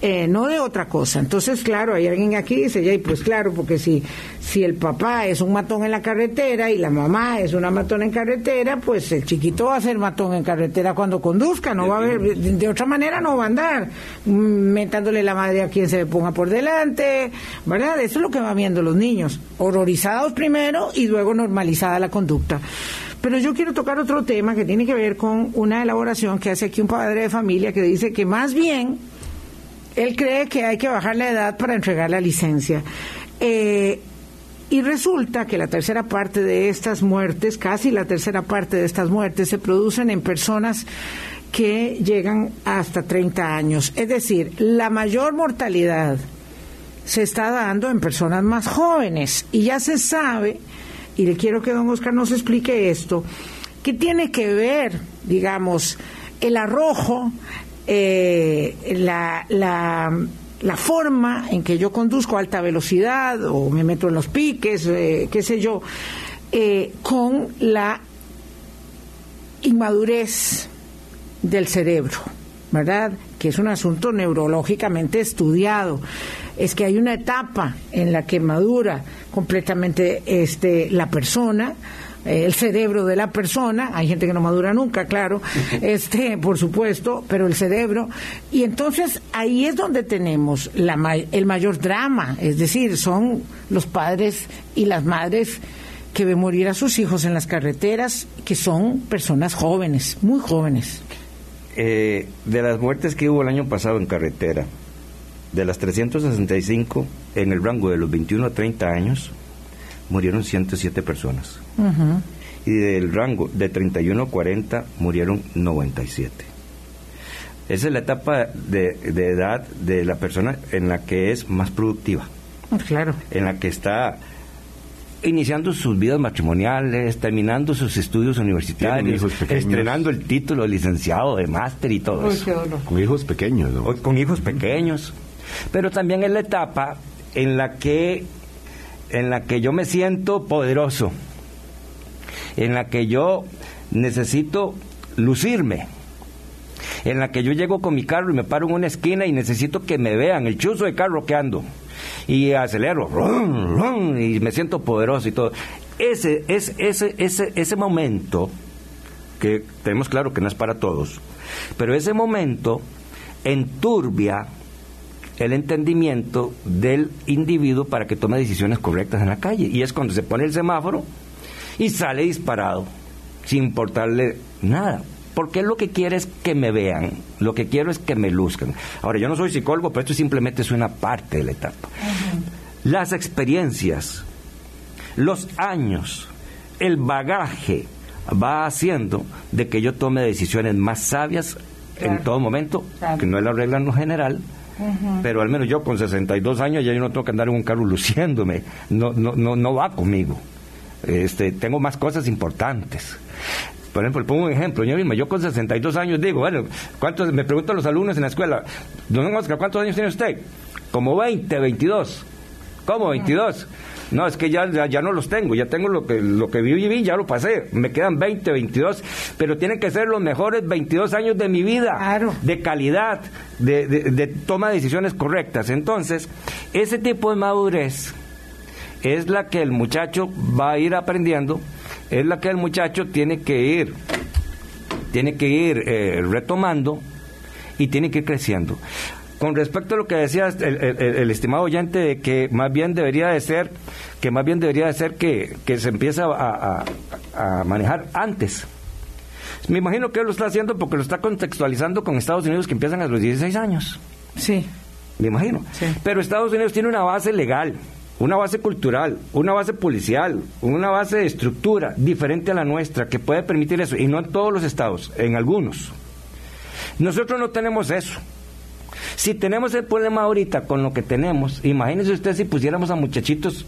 Eh, no de otra cosa. Entonces, claro, hay alguien aquí que dice, y pues claro, porque si, si el papá es un matón en la carretera y la mamá es una matón en carretera, pues el chiquito va a ser matón en carretera cuando conduzca, no va a haber, de otra manera no va a andar mm, mentándole la madre a quien se le ponga por delante, ¿verdad? Eso es lo que van viendo los niños, horrorizados primero y luego normalizada la conducta. Pero yo quiero tocar otro tema que tiene que ver con una elaboración que hace aquí un padre de familia que dice que más bien él cree que hay que bajar la edad para entregar la licencia. Eh, y resulta que la tercera parte de estas muertes, casi la tercera parte de estas muertes, se producen en personas que llegan hasta 30 años. Es decir, la mayor mortalidad se está dando en personas más jóvenes. Y ya se sabe, y le quiero que don Oscar nos explique esto, que tiene que ver, digamos, el arrojo, eh, la, la, forma en que yo conduzco a alta velocidad o me meto en los piques, eh, qué sé yo, eh, con la inmadurez del cerebro, ¿verdad? Que es un asunto neurológicamente estudiado. Es que hay una etapa en la que madura completamente este, la persona, el cerebro de la persona, hay gente que no madura nunca, claro, <laughs> este, por supuesto, pero el cerebro, y entonces ahí es donde tenemos la, el mayor drama, es decir, son los padres y las madres que ven morir a sus hijos en las carreteras, que son personas jóvenes, muy jóvenes. Eh, de las muertes que hubo el año pasado en carretera, de las 365 en el rango de los 21 a 30 años, murieron 107 personas. Y del rango de 31 a 40 murieron 97. Esa es la etapa de, de, edad de la persona en la que es más productiva. Claro. En la que está iniciando sus vidas matrimoniales, terminando sus estudios universitarios, estrenando el título de licenciado, de máster y todo eso. Con hijos pequeños, Con hijos pequeños. Pero también es la etapa en la que en la que yo me siento poderoso, en la que yo necesito lucirme, en la que yo llego con mi carro y me paro en una esquina y necesito que me vean el chuzo de carro que ando y acelero y me siento poderoso y todo. Ese, ese, ese, ese, ese momento, que tenemos claro que no es para todos, pero ese momento enturbia el entendimiento del individuo para que tome decisiones correctas en la calle. Y es cuando se pone el semáforo y sale disparado, sin importarle nada. Porque lo que quiere es que me vean, lo que quiero es que me luzcan. Ahora, yo no soy psicólogo, pero esto simplemente es una parte de la etapa. Las experiencias, los años, el bagaje va haciendo de que yo tome decisiones más sabias en todo momento, que no es la regla en lo general, pero al menos yo con 62 años ya yo no tengo que andar en un carro luciéndome, no, no, no, no va conmigo. Este, tengo más cosas importantes. Por ejemplo, pongo un ejemplo, yo mismo, yo con 62 años digo, bueno, ¿cuántos, me preguntan los alumnos en la escuela, don Oscar, ¿cuántos años tiene usted? Como 20, 22. ¿Cómo 22? No, es que ya, ya, no los tengo, ya tengo lo que, lo que viví, ya lo pasé. Me quedan 20, 22, pero tienen que ser los mejores 22 años de mi vida, de calidad, de, de, toma de decisiones correctas. Entonces, ese tipo de madurez es la que el muchacho va a ir aprendiendo, es la que el muchacho tiene que ir, tiene que ir eh, retomando y tiene que ir creciendo. Con respecto a lo que decía el, estimado oyente de que más bien debería de ser que más bien debería de ser que, se empieza a, manejar antes. Me imagino que él lo está haciendo porque lo está contextualizando con Estados Unidos que empiezan a los 16 años. Sí. Me imagino. Pero Estados Unidos tiene una base legal una base cultural, una base policial, una base de estructura diferente a la nuestra que puede permitir eso, y no en todos los estados, en algunos. Nosotros no tenemos eso. Si tenemos el problema ahorita con lo que tenemos, imagínese usted si pusiéramos a muchachitos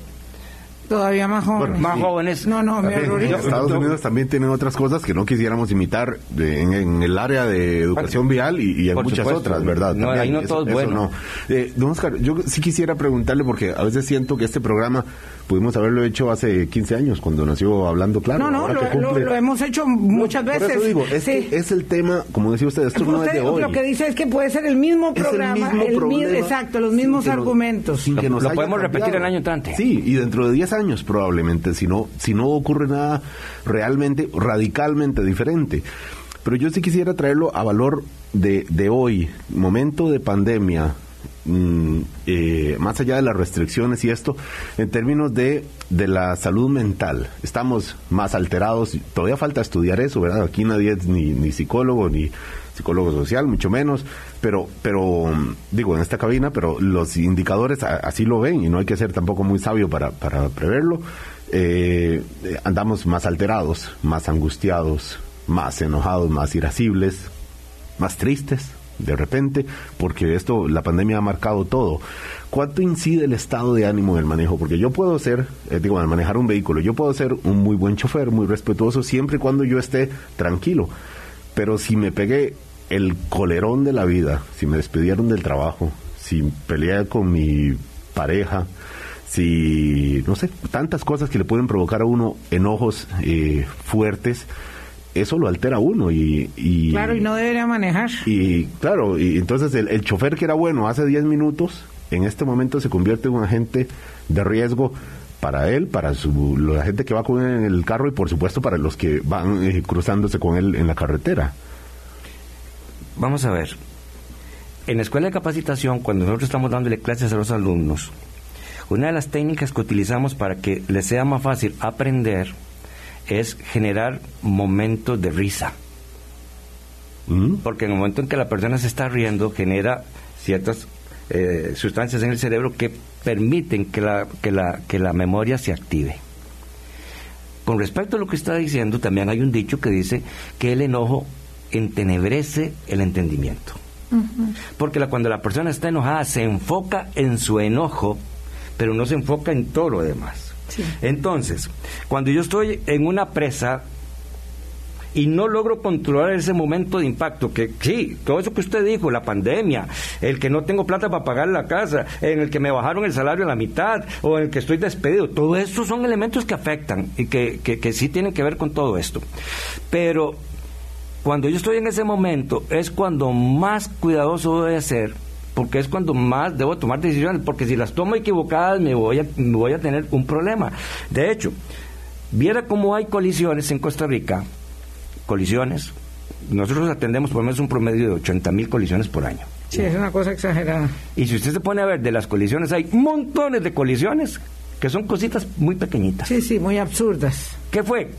Todavía más jóvenes. más jóvenes. No, no, me. Estados Unidos también tienen otras cosas que no quisiéramos imitar de- en, en el área de educación vial y, y en Por muchas supuesto. otras, ¿verdad? No, También, ahí no eso- todo es bueno. no. Eh, don Oscar, yo sí quisiera preguntarle porque a veces siento que este programa pudimos haberlo hecho hace 15 años cuando nació Hablando Claro. no, no, Ahora lo, que lo- cumple- lo hemos hecho muchas Por veces. eso digo, es, Sí. es el tema, como decía usted, esto no es Usted de hoy. lo que dice es que puede ser el mismo Es el programa, mismo el exacto, los sin mismos que nos- argumentos. sin que Lo- nos lo podemos repetir cambiado. el año entrante. Sí, y dentro de 10 años probablemente, si no, si no ocurre nada realmente, radicalmente diferente. Pero yo sí quisiera traerlo a valor de, de hoy, momento de pandemia, mm, eh, más allá de las restricciones y esto, en términos de, de la salud mental. Estamos más alterados, todavía falta estudiar eso, ¿verdad? Aquí nadie es ni, ni psicólogo, ni psicólogo social, mucho menos, pero, pero mm, digo, en esta cabina, pero los indicadores así lo ven y no hay que ser tampoco muy sabio para, para preverlo. Eh, eh, andamos más alterados, más angustiados, más enojados, más irascibles, más tristes de repente, porque esto, la pandemia ha marcado todo. ¿Cuánto incide el estado de ánimo en el manejo? Porque yo puedo ser, eh, digo, al manejar un vehículo, yo puedo ser un muy buen chofer, muy respetuoso, siempre y cuando yo esté tranquilo. Pero si me pegué el colerón de la vida, si me despidieron del trabajo, si peleé con mi pareja, si, no sé, tantas cosas que le pueden provocar a uno enojos eh, fuertes, eso lo altera a uno y, y Claro, y no debería manejar. y claro, y entonces el, el chofer que era bueno hace 10 minutos, en este momento se convierte en un agente de riesgo para él, para su, la gente que va con él en el carro y por supuesto para los que van eh, cruzándose con él en la carretera. Vamos a ver. En la escuela de capacitación, cuando nosotros estamos dándole clases a los alumnos, una de las técnicas que utilizamos para que les sea más fácil aprender es generar momentos de risa. ¿Mm? Porque en el momento en que la persona se está riendo, genera ciertas eh, sustancias en el cerebro que permiten que la, que, la, que la memoria se active. Con respecto a lo que está diciendo, también hay un dicho que dice que el enojo entenebrece el entendimiento. Porque la- cuando la persona está enojada se enfoca en su enojo, pero no se enfoca en todo lo demás. Sí. Entonces, cuando yo estoy en una presa y no logro controlar ese momento de impacto, que sí, todo eso que usted dijo, la pandemia, el que no tengo plata para pagar la casa, en el que me bajaron el salario a la mitad, o en el que estoy despedido, todo eso son elementos que afectan y que, que, que sí tienen que ver con todo esto. Pero cuando yo estoy en ese momento es cuando más cuidadoso voy a ser porque es cuando más debo tomar decisiones porque si las tomo equivocadas me voy a, me voy a tener un problema de hecho viera cómo hay colisiones en Costa Rica colisiones nosotros atendemos por lo menos un promedio de 80 mil colisiones por año Sí, es una cosa exagerada. y si usted se pone a ver de las colisiones hay montones de colisiones que son cositas muy pequeñitas Sí, sí, muy absurdas. ¿Qué fue?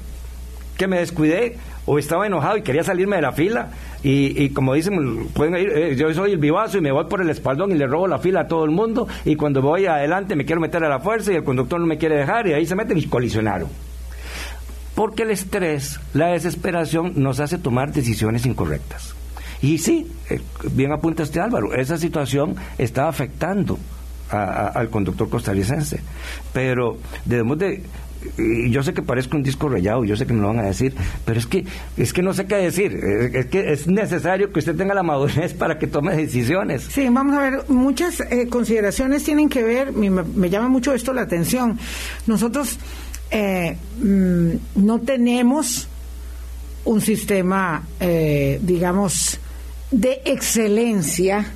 Que me descuidé o estaba enojado y quería salirme de la fila y, y como dicen, pueden ir, eh, yo soy el vivazo y me voy por el espaldón y le robo la fila a todo el mundo y cuando voy adelante me quiero meter a la fuerza y el conductor no me quiere dejar y ahí se meten y colisionaron. Porque el estrés, la desesperación nos hace tomar decisiones incorrectas. Y sí, eh, bien apunta este Álvaro, esa situación está afectando al conductor costarricense. Pero debemos de... y yo sé que parezco un disco rayado, yo sé que me lo van a decir, pero es que es que no sé qué decir. Es, que es necesario que usted tenga la madurez para que tome decisiones. Sí, vamos a ver, muchas eh, consideraciones tienen que ver, me, me llama mucho esto la atención. Nosotros eh, mm, no tenemos un sistema, eh, digamos, de excelencia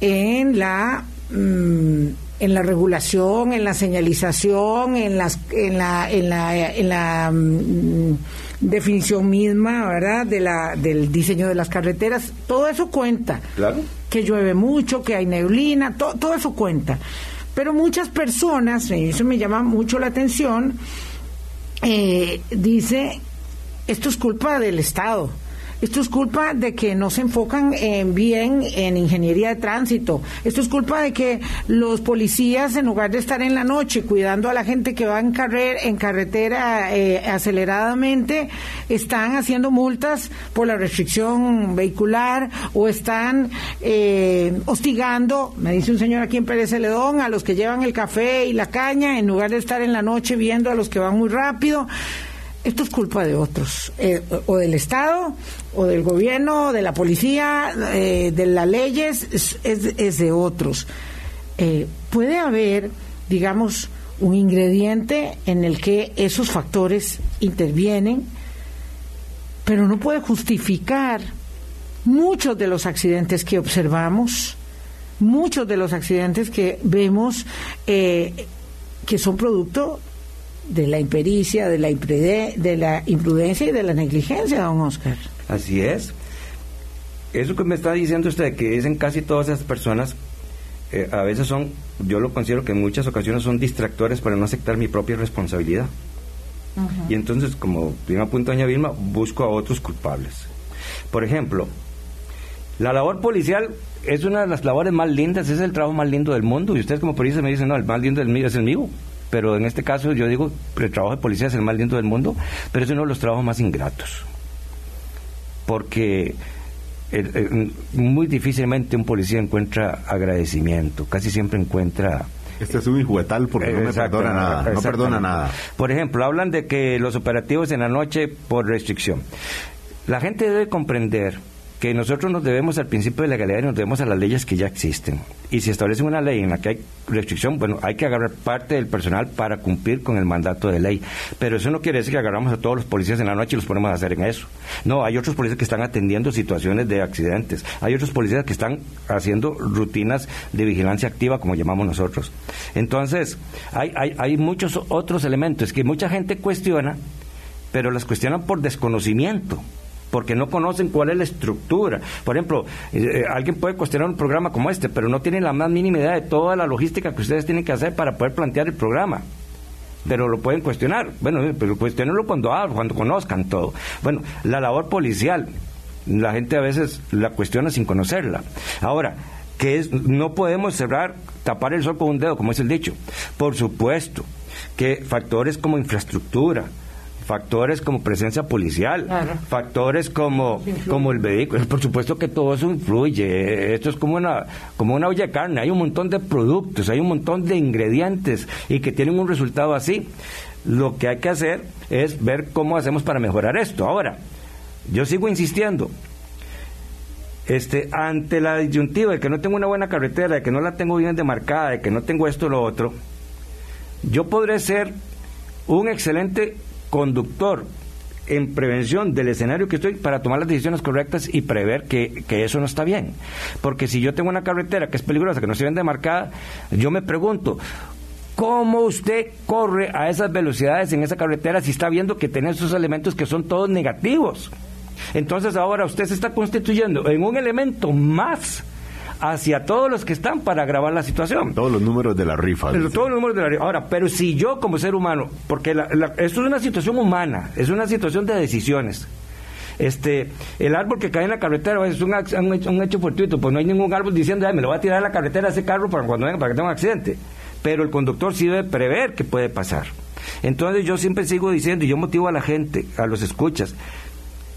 en la mm, en la regulación, en la señalización, en las en la en la en la mm, definición misma, ¿verdad? de la del diseño de las carreteras, todo eso cuenta. Claro. Que llueve mucho, que hay neblina, to- todo eso cuenta. Pero muchas personas, y eso me llama mucho la atención, eh, dice, esto es culpa del Estado, Esto es culpa de que no se enfocan en bien en ingeniería de tránsito. Esto es culpa de que los policías, en lugar de estar en la noche cuidando a la gente que va en, carrer, en carretera eh, aceleradamente, están haciendo multas por la restricción vehicular o están eh, hostigando, me dice un señor aquí en Pérez Celedón, a los que llevan el café y la caña, en lugar de estar en la noche viendo a los que van muy rápido esto es culpa de otros, eh, o del Estado, o del gobierno, de la policía, eh, de las leyes, es, de otros. Eh, puede haber, digamos, un ingrediente en el que esos factores intervienen, pero no puede justificar muchos de los accidentes que observamos, muchos de los accidentes que vemos que son producto de la impericia, de la, de la imprudencia y de la negligencia, don Oscar. Así es. Eso que me está diciendo usted, que dicen casi todas esas personas, eh, a veces son, yo lo considero que en muchas ocasiones son distractores para no aceptar mi propia responsabilidad. Y entonces, como bien apunta doña Vilma, busco a otros culpables. Por ejemplo, la labor policial es una de las labores más lindas, es el trabajo más lindo del mundo. Y ustedes como policías me dicen, no, el más lindo del mío es el mío pero en este caso yo digo, el trabajo de policía es el más lindo del mundo, pero es uno de los trabajos más ingratos. Porque eh, eh, muy difícilmente un policía encuentra agradecimiento, casi siempre encuentra... Este es un injuguetal porque no me perdona nada, no perdona nada. Por ejemplo, hablan de que los operativos en la noche por restricción. La gente debe comprender que nosotros nos debemos al principio de legalidad y nos debemos a las leyes que ya existen. Y si establecen una ley en la que hay restricción, bueno, hay que agarrar parte del personal para cumplir con el mandato de ley. Pero eso no quiere decir que agarramos a todos los policías en la noche y los ponemos a hacer en eso. No, hay otros policías que están atendiendo situaciones de accidentes. Hay otros policías que están haciendo rutinas de vigilancia activa, como llamamos nosotros. Entonces, hay, hay, hay muchos otros elementos que mucha gente cuestiona, pero las cuestionan por desconocimiento porque no conocen cuál es la estructura. Por ejemplo, eh, eh, alguien puede cuestionar un programa como este, pero no tiene la más mínima idea de toda la logística que ustedes tienen que hacer para poder plantear el programa pero lo pueden cuestionar. Bueno, eh, pero cuestionenlo cuando cuando conozcan todo. Bueno, la labor policial, la gente a veces la cuestiona sin conocerla. Ahora, que es, no podemos cerrar, tapar el sol con un dedo, como es el dicho. Por supuesto que factores como infraestructura, factores como presencia policial, factores como, como el vehículo. Por supuesto que todo eso influye. Esto es como una, como una olla de carne. Hay un montón de productos, hay un montón de ingredientes y que tienen un resultado así. Lo que hay que hacer es ver cómo hacemos para mejorar esto. Ahora, yo sigo insistiendo. Este, ante la disyuntiva de que no tengo una buena carretera, de que no la tengo bien demarcada, de que no tengo esto o lo otro, yo podré ser un excelente conductor en prevención del escenario que estoy para tomar las decisiones correctas y prever que, eso no está bien. Porque si yo tengo una carretera que es peligrosa, que no se bien demarcada, yo me pregunto, ¿cómo usted corre a esas velocidades en esa carretera si está viendo que tiene esos elementos que son todos negativos? Entonces ahora usted se está constituyendo en un elemento más hacia todos los que están para agravar la situación. Todos los números de la rifa. todos los números de la rifa. Ahora, pero si yo como ser humano, porque esto es una situación humana, es una situación de decisiones. Este, el árbol que cae en la carretera es un, un, hecho fortuito, pues no hay ningún árbol diciendo, me lo va a tirar a la carretera ese carro para cuando venga, para que tenga un accidente. Pero el conductor sí debe prever que puede pasar. Entonces yo siempre sigo diciendo, y yo motivo a la gente, a los escuchas,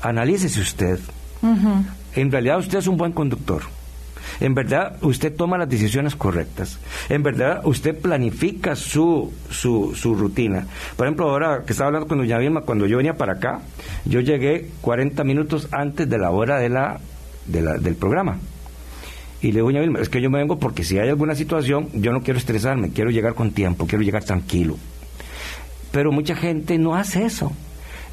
analícese usted. En realidad usted es un buen conductor. En verdad, usted toma las decisiones correctas. En verdad, usted planifica su, su, su rutina. Por ejemplo, ahora que estaba hablando con doña Vilma, cuando yo venía para acá, yo llegué 40 minutos antes de la hora de la, de la, del programa. Y le digo, doña Vilma, es que yo me vengo porque si hay alguna situación, yo no quiero estresarme, quiero llegar con tiempo, quiero llegar tranquilo. Pero mucha gente no hace eso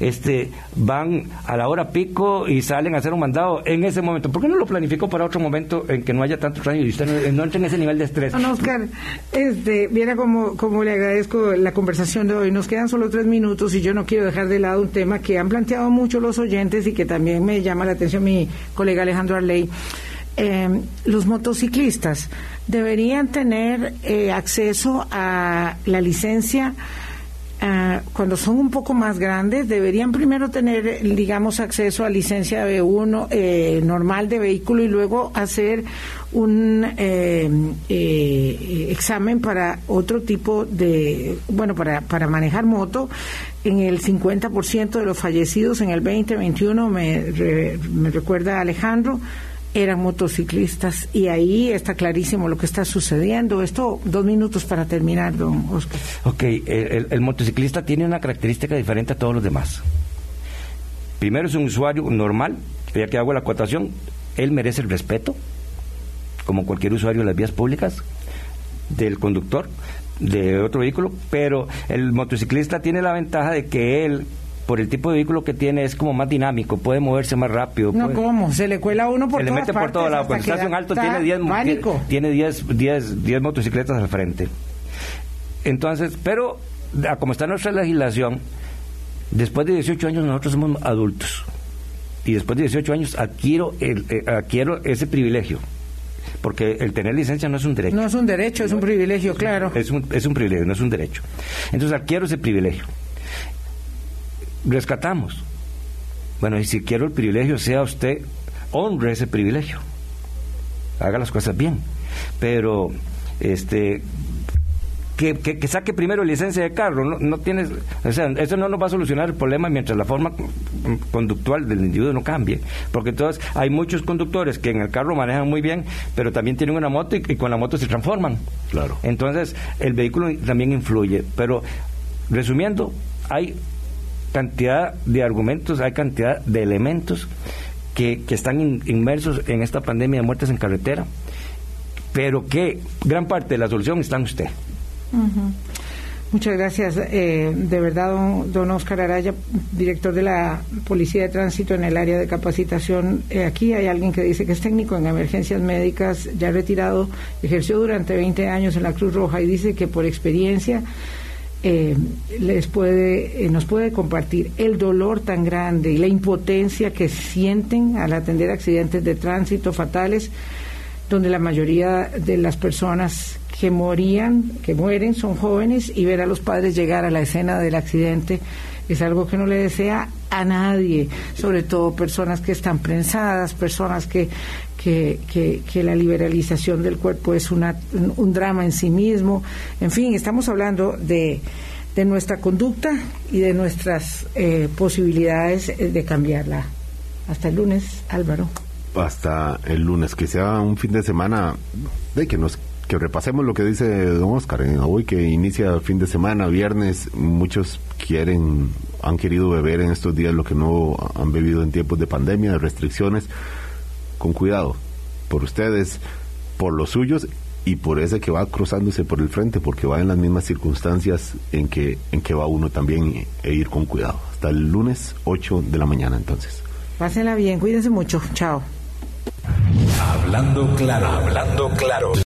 este, van a la hora pico y salen a hacer un mandado en ese momento. ¿Por qué no lo planificó para otro momento en que no haya tanto tránsito y usted no, entre en ese nivel de estrés? Don Oscar, este, viera como, como le agradezco la conversación de hoy. Nos quedan solo tres minutos y yo no quiero dejar de lado un tema que han planteado mucho los oyentes y que también me llama la atención mi colega Alejandro Arley. Eh, los motociclistas deberían tener eh, acceso a la licencia Ah, cuando son un poco más grandes, deberían primero tener, digamos, acceso a licencia B1 eh, normal de vehículo y luego hacer un eh, eh, examen para otro tipo de, bueno, para, para manejar moto. En el 50% de los fallecidos en el 2021, me, me recuerda Alejandro, eran motociclistas y ahí está clarísimo lo que está sucediendo. Esto, dos minutos para terminar, don Oscar. Ok, el, motociclista tiene una característica diferente a todos los demás. Primero es un usuario normal, ya que hago la acotación, él merece el respeto, como cualquier usuario de las vías públicas, del conductor de otro vehículo, pero el motociclista tiene la ventaja de que él por el tipo de vehículo que tiene es como más dinámico, puede moverse más rápido. No, puede- ¿cómo? Se le cuela a uno por se le mete por todo lado. Cuando estás en alto tiene 10 pánico. tiene 10 10 10 motocicletas al frente. Entonces, pero a como está nuestra legislación, después de 18 años nosotros somos adultos. Y después de 18 años adquiero el, eh, adquiero ese privilegio. Porque el tener licencia no es un derecho. No es un derecho, es un privilegio, claro. Es un, es un privilegio, no es un derecho. Entonces adquiero ese privilegio. Rescatamos. Bueno, y si quiero el privilegio, sea usted, honre ese privilegio. Haga las cosas bien. Pero, este, que, que- que saque primero licencia de carro. No, no tienes, o sea, eso no nos va a solucionar el problema mientras la forma conductual del individuo no cambie. Porque entonces hay muchos conductores que en el carro manejan muy bien, pero también tienen una moto y, y con la moto se transforman. Claro. Entonces, el vehículo también influye. Pero, resumiendo, hay cantidad de argumentos, hay cantidad de elementos que, que están in- inmersos en esta pandemia de muertes en carretera, pero que gran parte de la solución está en usted. Muchas gracias. eh, de verdad, don, don Oscar Araya, director de la Policía de Tránsito en el área de capacitación. Eh, aquí hay alguien que dice que es técnico en emergencias médicas, ya retirado, ejerció durante 20 años en la Cruz Roja y dice que por experiencia eh, les puede, eh, nos puede compartir el dolor tan grande y la impotencia que sienten al atender accidentes de tránsito fatales, donde la mayoría de las personas que morían, que mueren, son jóvenes y ver a los padres llegar a la escena del accidente es algo que no le desea a nadie, sobre todo personas que están prensadas, personas que, que, que, que la liberalización del cuerpo es una, un, drama en sí mismo. En fin, estamos hablando de, de nuestra conducta y de nuestras eh, posibilidades eh, de cambiarla. Hasta el lunes, Álvaro. hasta el lunes, que sea un fin de semana de que nos que repasemos lo que dice don Oscar, ¿eh? hoy que inicia fin de semana, viernes, muchos quieren, han querido beber en estos días lo que no han bebido en tiempos de pandemia, de restricciones, con cuidado, por ustedes, por los suyos y por ese que va cruzándose por el frente, porque va en las mismas circunstancias en que, en que va uno también e ir con cuidado. Hasta el lunes 8 de la mañana entonces. Pásenla bien, cuídense mucho. Chao. Hablando claro, hablando claro.